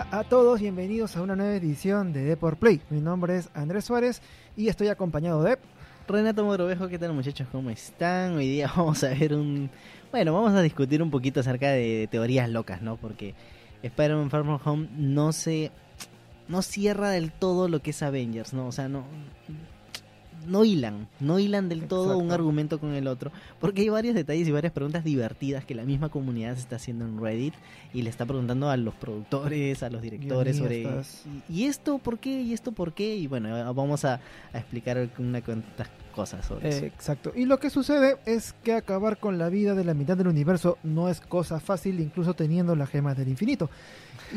A todos, bienvenidos a una nueva edición de Deport Play. Mi nombre es Andrés Suárez y estoy acompañado de Renato Morovejo. ¿Qué tal muchachos? ¿Cómo están? Hoy día vamos a ver un... Bueno, vamos a discutir un poquito acerca de teorías locas, ¿no? Porque Spider-Man Far From Home no se... No cierra del todo lo que es Avengers, ¿no? O sea, no no hilan, no hilan del todo un argumento con el otro, porque hay varios detalles y varias preguntas divertidas que la misma comunidad se está haciendo en Reddit y le está preguntando a los productores, a los directores sobre ¿y esto por qué? ¿y esto por qué? Y bueno, vamos a, explicar una cuantas cosas sobre eso. Exacto. Y lo que sucede es que acabar con la vida de la mitad del universo no es cosa fácil, incluso teniendo la gema del infinito.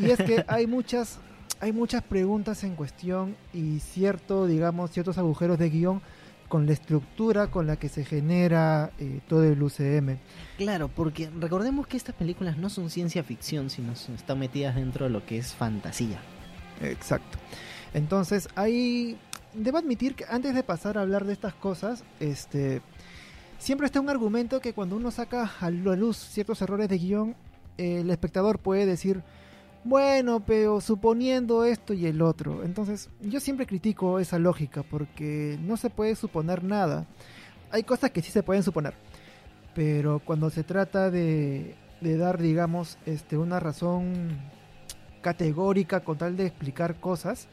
Y es que hay muchas hay muchas preguntas en cuestión y cierto, digamos, ciertos agujeros de guion con la estructura con la que se genera eh, todo el UCM. Claro, porque recordemos que estas películas no son ciencia ficción, sino están metidas dentro de lo que es fantasía. Exacto. Entonces, ahí debo admitir que antes de pasar a hablar de estas cosas, este siempre está un argumento que cuando uno saca a la luz ciertos errores de guion, el espectador puede decir, bueno, pero suponiendo esto y el otro. Entonces, yo siempre critico esa lógica porque no se puede suponer nada. Hay cosas que sí se pueden suponer, pero cuando se trata de, de dar, digamos, este, una razón categórica con tal de explicar cosas,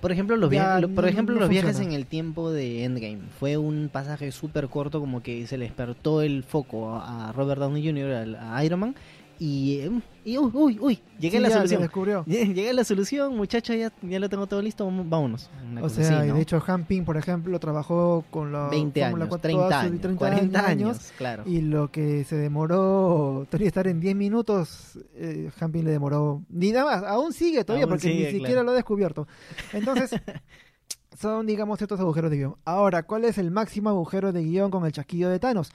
por ejemplo, los, por ejemplo, los viajes en el tiempo de Endgame. Fue un pasaje súper corto, como que se le despertó el foco a Robert Downey Jr., a Iron Man, y, y uy, uy, uy, llegué a la solución. descubrió. Llegué a la solución, muchacha, ya, ya lo tengo todo listo, vámonos. o sea, de hecho, Hamping, por ejemplo, trabajó con la 20 años, 30 años, 40 años, claro. Y lo que se demoró, tenía que estar en 10 minutos, eh, Hamping le demoró, ni nada más, aún sigue todavía, porque ni siquiera lo ha descubierto. Entonces, son, digamos, ciertos agujeros de guion. Ahora, ¿cuál es el máximo agujero de guion con el chasquillo de Thanos?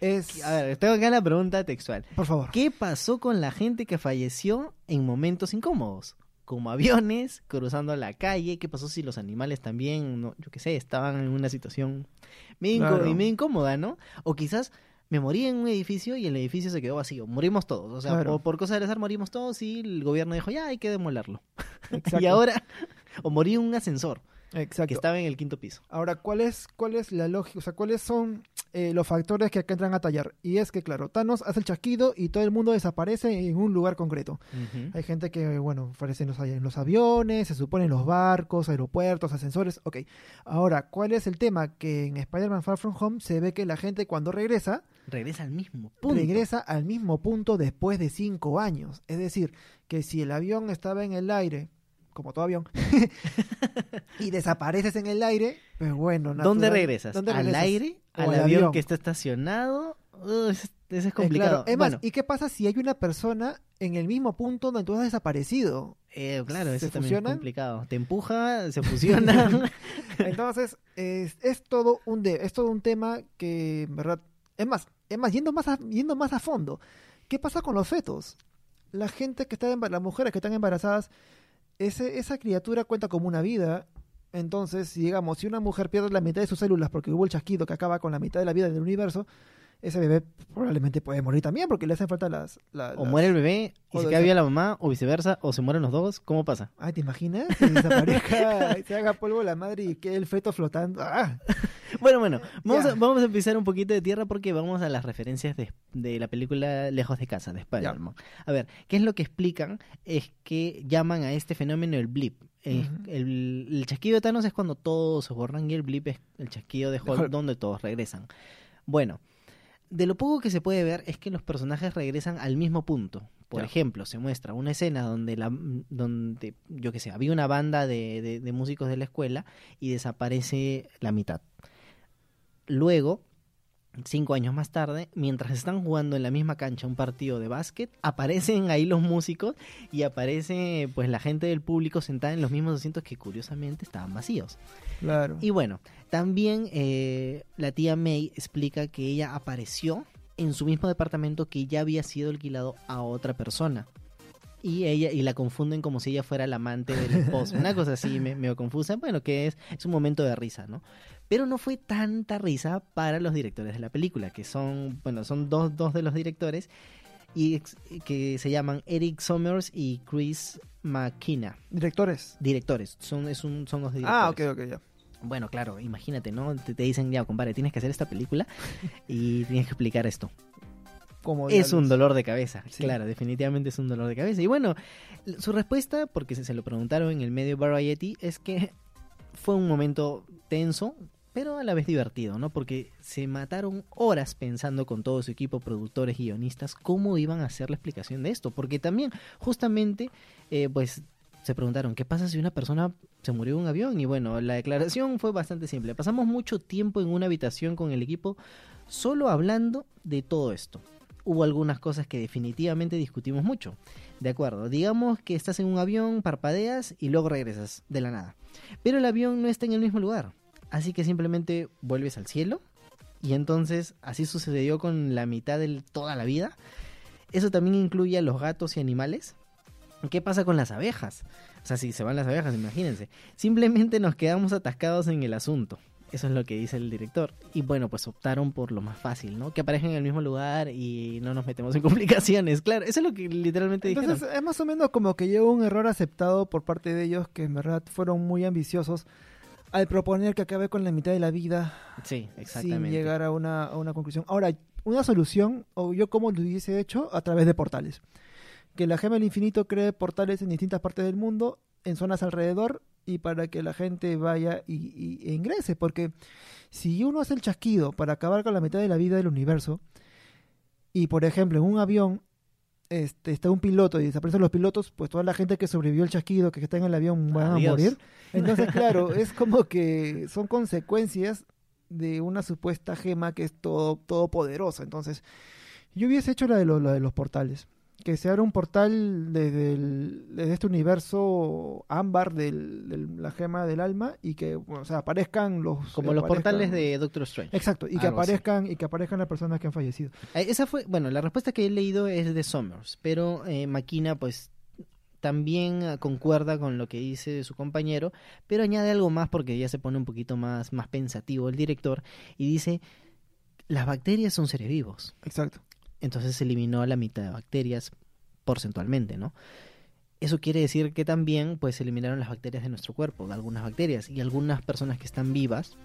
Es... A ver, tengo acá la pregunta textual. Por favor. ¿Qué pasó con la gente que falleció en momentos incómodos? Como aviones, cruzando la calle. ¿Qué pasó si los animales también, no, yo qué sé, estaban en una situación medio, incómoda, ¿no? O quizás me morí en un edificio y el edificio se quedó vacío. Morimos todos. O sea, por, cosa del azar morimos todos y el gobierno dijo, ya hay que demolerlo. y ahora, o morí en un ascensor. Exacto. Que estaba en el quinto piso. Ahora, ¿cuál es, cuál es la lógica? O sea, ¿cuáles son eh, los factores que acá entran a tallar? Y es que, claro, Thanos hace el chasquido y todo el mundo desaparece en un lugar concreto. Hay gente que, bueno, aparece en los, en los aviones, se supone en los barcos, aeropuertos, ascensores. Ok. Ahora, ¿cuál es el tema? Que en Spider-Man Far From Home se ve que la gente cuando regresa... Regresa al mismo punto. Regresa al mismo punto después de cinco años. Es decir, que si el avión estaba en el aire como todo avión, y desapareces en el aire, pues bueno. ¿Dónde regresas? ¿Al aire? ¿Al avión, que está estacionado? eso, es complicado. ¿y qué pasa si hay una persona en el mismo punto donde tú has desaparecido? Eh, claro, eso también es complicado. Te empuja, se fusiona. Entonces, es, todo un de, es todo un tema que, en verdad, es más, es más, yendo más yendo más a fondo, ¿qué pasa con los fetos? La gente que está, las mujeres que están embarazadas, ese, esa criatura cuenta como una vida. Entonces, digamos, si una mujer pierde la mitad de sus células porque hubo el chasquido que acaba con la mitad de la vida del universo, ese bebé probablemente puede morir también porque le hacen falta las... o muere el bebé y se queda viva la mamá, o viceversa, o se mueren los dos, ¿cómo pasa? Ay, ¿te imaginas? Que desaparezca, se haga polvo la madre y que el feto flotando. ¡Ah! Bueno, bueno, vamos a, vamos a empezar un poquito de tierra porque vamos a las referencias de, de la película Lejos de casa, de Spider-Man. A ver, ¿qué es lo que explican? Es que llaman a este fenómeno el blip. el, el, chasquido de Thanos es cuando todos se borran y el blip es el chasquido de Hulk donde todos regresan. Bueno, de lo poco que se puede ver es que los personajes regresan al mismo punto. Por ejemplo, se muestra una escena donde, la, donde yo qué sé, había una banda de, de, músicos de la escuela y desaparece la mitad. Luego, cinco años más tarde, mientras están jugando en la misma cancha un partido de básquet, aparecen ahí los músicos y aparece pues la gente del público sentada en los mismos asientos que curiosamente estaban vacíos. Claro. Y bueno, también eh, la tía May explica que ella apareció en su mismo departamento que ya había sido alquilado a otra persona. Y ella y la confunden como si ella fuera la amante del esposo. Una cosa así me, me confusa. Bueno, que es, es un momento de risa, ¿no? Pero no fue tanta risa para los directores de la película, que son, bueno, son dos, dos de los directores y que se llaman Eric Sommers y Chris McKenna. Directores. Directores, son, es un, son los directores. Ah, ok, ok, ya. Bueno, claro, imagínate, ¿no? Te, te dicen, ya, compadre, tienes que hacer esta película y tienes que explicar esto. Como Es un dolor de cabeza, Sí. claro, definitivamente es un dolor de cabeza. Y bueno, su respuesta, porque se, se lo preguntaron en el medio Variety, es que fue un momento tenso, pero a la vez divertido, ¿no? Porque se mataron horas pensando con todo su equipo, productores, guionistas, cómo iban a hacer la explicación de esto. Porque también, justamente, eh, pues se preguntaron, ¿qué pasa si una persona se murió en un avión? Y bueno, la declaración fue bastante simple. Pasamos mucho tiempo en una habitación con el equipo solo hablando de todo esto. Hubo algunas cosas que definitivamente discutimos mucho. De acuerdo, digamos que estás en un avión, parpadeas y luego regresas de la nada. Pero el avión no está en el mismo lugar. Así que simplemente vuelves al cielo. Y entonces así sucedió con la mitad de toda la vida. Eso también incluye a los gatos y animales. ¿Qué pasa con las abejas? O sea, si se van las abejas, imagínense. Simplemente nos quedamos atascados en el asunto. Eso es lo que dice el director. Y bueno, pues optaron por lo más fácil, ¿no? Que aparezcan en el mismo lugar y no nos metemos en complicaciones. Claro, eso es lo que literalmente dijeron. Entonces es más o menos como que llegó un error aceptado por parte de ellos que en verdad fueron muy ambiciosos al proponer que acabe con la mitad de la vida Sí, sin exactamente. llegar a una, a una conclusión. Ahora, una solución, o yo como lo hubiese hecho, a través de portales. Que la Gema del Infinito cree portales en distintas partes del mundo, en zonas alrededor, y para que la gente vaya y, y- e ingrese. Porque si uno hace el chasquido para acabar con la mitad de la vida del universo, y por ejemplo en un avión este, está un piloto y desaparecen los pilotos, pues toda la gente que sobrevivió al chasquido, que está en el avión, van Adiós. a morir. Entonces, claro, es como que son consecuencias de una supuesta gema que es todo todopoderosa. Entonces, yo hubiese hecho la de, lo- la de los portales. Que se abra un portal desde, el- desde este universo ámbar de la gema del alma y que bueno, o sea, aparezcan los... Como los portales de Doctor Strange. Exacto, y que así. aparezcan y que aparezcan las personas que han fallecido. Eh, Esa fue, bueno, la respuesta que he leído es de Summers, pero eh, Makina pues también ah, concuerda con lo que dice su compañero, pero añade algo más porque ya se pone un poquito más, más pensativo el director y dice, las bacterias son seres vivos, Exacto. Entonces se eliminó la mitad de bacterias porcentualmente, ¿no? Eso quiere decir que también pues se eliminaron las bacterias de nuestro cuerpo, de algunas bacterias, y algunas personas que están vivas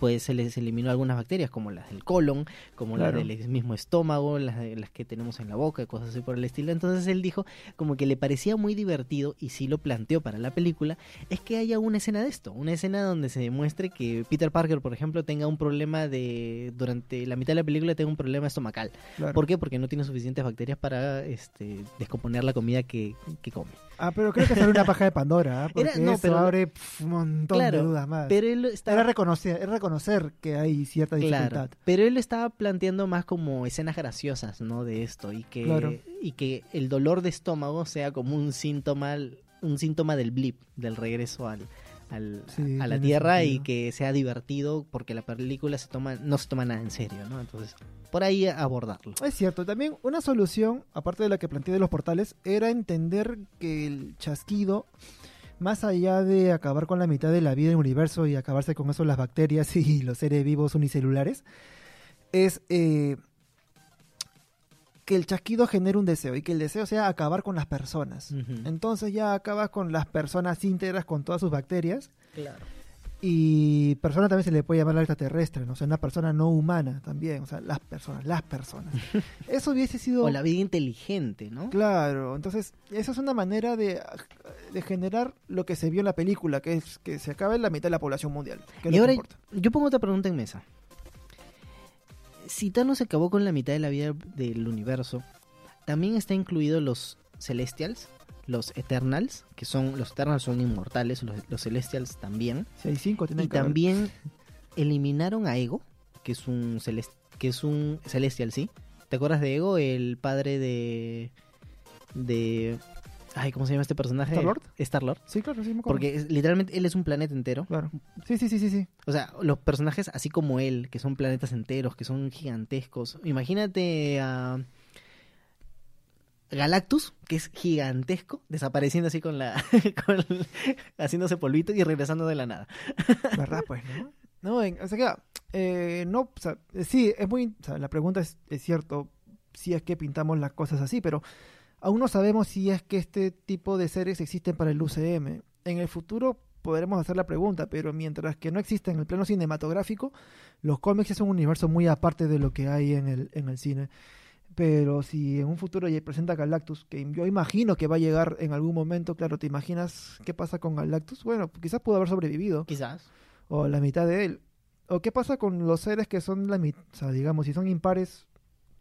pues se les eliminó algunas bacterias como las del colon, como Claro. las del mismo estómago, las, de- las que tenemos en la boca, cosas así por el estilo. Entonces él dijo como que le parecía muy divertido y sí lo planteó para la película, es que haya una escena de esto, una escena donde se demuestre que Peter Parker, por ejemplo, tenga un problema de durante la mitad de la película tenga un problema estomacal. Claro. ¿Por qué? Porque no tiene suficientes bacterias para este descomponer la comida que, que come. Ah, pero creo que será una paja de Pandora, ¿ah? porque Era- no, eso pero- abre un montón Claro, de dudas más. Pero él estaba Era reconocer, es reconocer que hay cierta dificultad. Claro, pero él lo estaba planteando más como escenas graciosas, ¿no? De esto y que Claro. y que el dolor de estómago sea como un síntoma un síntoma del blip, del regreso al, al- Sí, a la tierra y que sea divertido porque la película se toma no se toma nada en serio, ¿no? Entonces, por ahí abordarlo. Es cierto, también una solución, aparte de la que planteé de los portales, era entender que el chasquido, más allá de acabar con la mitad de la vida del universo y acabarse con eso las bacterias y los seres vivos unicelulares, es eh, que el chasquido genere un deseo y que el deseo sea acabar con las personas. Entonces ya acabas con las personas íntegras con todas sus bacterias Claro. y persona también se le puede llamar la extraterrestre, ¿no? O sea, una persona no humana también, o sea, las personas, las personas. Eso hubiese sido... O la vida inteligente, ¿no? Claro, entonces esa es una manera de, de generar lo que se vio en la película, que es que se acabe la mitad de la población mundial. Que Y ahora yo pongo otra pregunta en mesa. Si Thanos se acabó con la mitad de la vida del universo, ¿también está incluido los Celestials? Los Eternals, que son los Eternals son inmortales, los, los Celestials también. Hay cinco, tienen Y que haber. también eliminaron a Ego, que es un celest que es un Celestial, ¿sí? ¿Te acuerdas de Ego, el padre de de ay, ¿cómo se llama este personaje? ¿Star-Lord? Star-Lord. Sí, claro, sí me acuerdo. Porque es- literalmente él es un planeta entero. Claro. Sí, sí, sí, sí, sí. O sea, los personajes así como él, que son planetas enteros, que son gigantescos. Imagínate a Galactus, que es gigantesco, desapareciendo así con la... con- haciéndose polvito y regresando de la nada. ¿Verdad? Pues, ¿no? No, en- o sea, que, eh, no, o sea, eh, sí, es muy, o sea, la pregunta es, es cierto, si es que pintamos las cosas así, pero aún no sabemos si es que este tipo de series existen para el UCM. En el futuro podremos hacer la pregunta, pero mientras que no existe en el plano cinematográfico, los cómics es un universo muy aparte de lo que hay en el, en el cine. Pero si en un futuro ya presenta Galactus, que yo imagino que va a llegar en algún momento, claro, ¿te imaginas qué pasa con Galactus? Bueno, quizás pudo haber sobrevivido. Quizás. O la mitad de él. ¿O qué pasa con los seres que son la mitad? O sea, digamos, si son impares,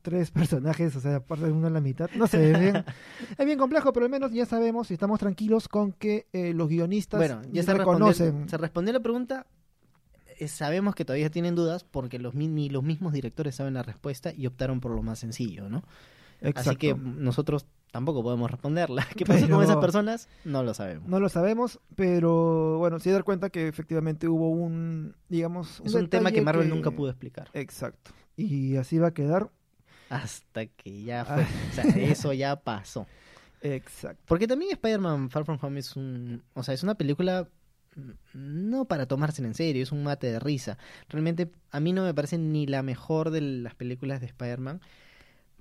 tres personajes, o sea, aparte de uno en la mitad. No sé, es bien, es bien complejo, pero al menos ya sabemos y estamos tranquilos con que eh, los guionistas bueno, ya se reconocen. Se respondió la pregunta. Eh, sabemos que todavía tienen dudas porque los, ni los mismos directores saben la respuesta y optaron por lo más sencillo, ¿no? Así que nosotros tampoco podemos responderla. ¿Qué pasa con esas personas? No lo sabemos. No lo sabemos, pero bueno, sí dar cuenta que efectivamente hubo un, digamos... es un tema que Marvel nunca pudo explicar. Exacto. Y así va a quedar. Hasta que ya fue. o sea, eso ya pasó. Exacto. Porque también Spider-Man Far From Home es un... O sea, es una película no para tomarse en serio, es un mate de risa. Realmente a mí no me parece ni la mejor de las películas de Spider-Man,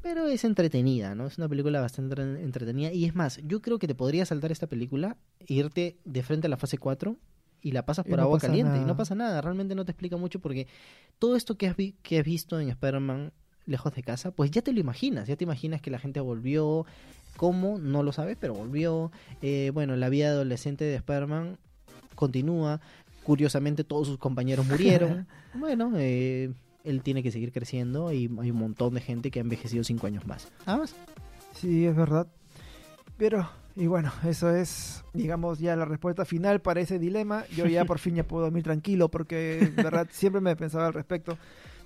pero es entretenida, ¿no? Es una película bastante entretenida y es más, yo creo que te podría saltar esta película, irte de frente a la fase 4 y la pasas por agua caliente y no pasa nada, realmente no te explica mucho porque todo esto que has, que has visto en Spider-Man lejos de casa, pues ya te lo imaginas, ya te imaginas que la gente volvió, ¿cómo? No lo sabes, pero volvió. Eh, bueno, la vida adolescente de Spider-Man continúa. Curiosamente todos sus compañeros murieron. bueno, eh, él tiene que seguir creciendo y hay un montón de gente que ha envejecido cinco años más. Nada más. Sí, es verdad. Pero, y bueno, eso es, digamos, ya la respuesta final para ese dilema. Yo ya por fin ya puedo dormir tranquilo porque, en verdad, siempre me pensaba al respecto.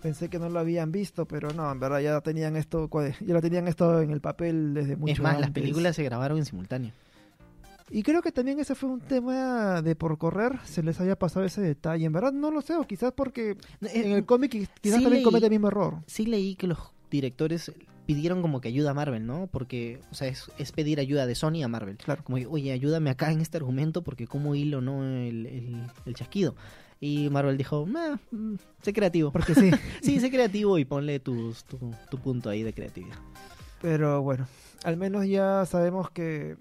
Pensé que no lo habían visto, pero no, en verdad ya tenían esto, ya lo tenían esto en el papel desde mucho Es más, las películas se grabaron en simultáneo. Y creo que también ese fue un tema de por correr, se les haya pasado ese detalle. En verdad no lo sé, o quizás porque eh, en el cómic quizás también comete el mismo error. Sí leí que los directores pidieron como que ayuda a Marvel, ¿no? Porque, o sea, es, pedir ayuda de Sony a Marvel. Claro. Como, oye, ayúdame acá en este argumento porque como hilo, ¿no? El, el, chasquido. Y Marvel dijo, mm, sé creativo. Porque sí. sí, sé creativo y ponle tu, tu punto ahí de creatividad. Pero bueno, al menos ya sabemos que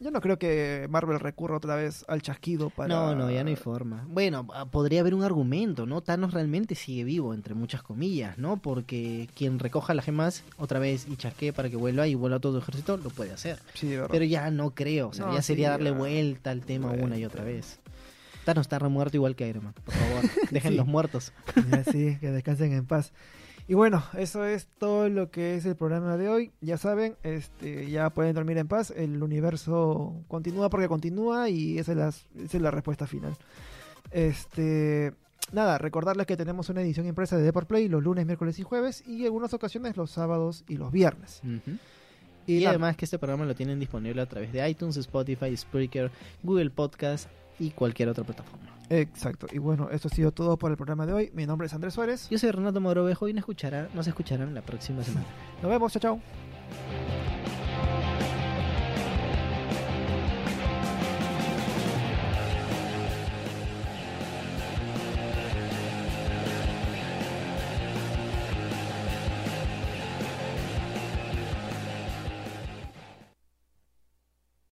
yo no creo que Marvel recurra otra vez al chasquido para... No, no, ya no hay forma. Bueno, ah, podría haber un argumento, ¿no? Thanos realmente sigue vivo, entre muchas comillas, ¿no? Porque quien recoja las gemas otra vez y chasquee para que vuelva y vuelva todo el ejército, lo puede hacer. Sí, de verdad. Pero ya no creo, o sea, ya sería darle vuelta al tema una y otra vez. Thanos está remuerto igual que Iron Man, por favor. Dejen los muertos. sí, que descansen en paz. Y bueno, eso es todo lo que es el programa de hoy. Ya saben, este, ya pueden dormir en paz. El universo continúa porque continúa y esa es la, esa es la respuesta final. Este, nada, recordarles que tenemos una edición impresa de Deport Play los lunes, miércoles y jueves y en algunas ocasiones los sábados y los viernes. Y, además que este programa lo tienen disponible a través de iTunes, Spotify, Spreaker, Google Podcast y cualquier otra plataforma. Exacto. Y bueno, esto ha sido todo por el programa de hoy. Mi nombre es Andrés Suárez. Yo soy Renato Morovejo y nos, escuchará, nos escucharán la próxima semana. Nos vemos. Chao, chao.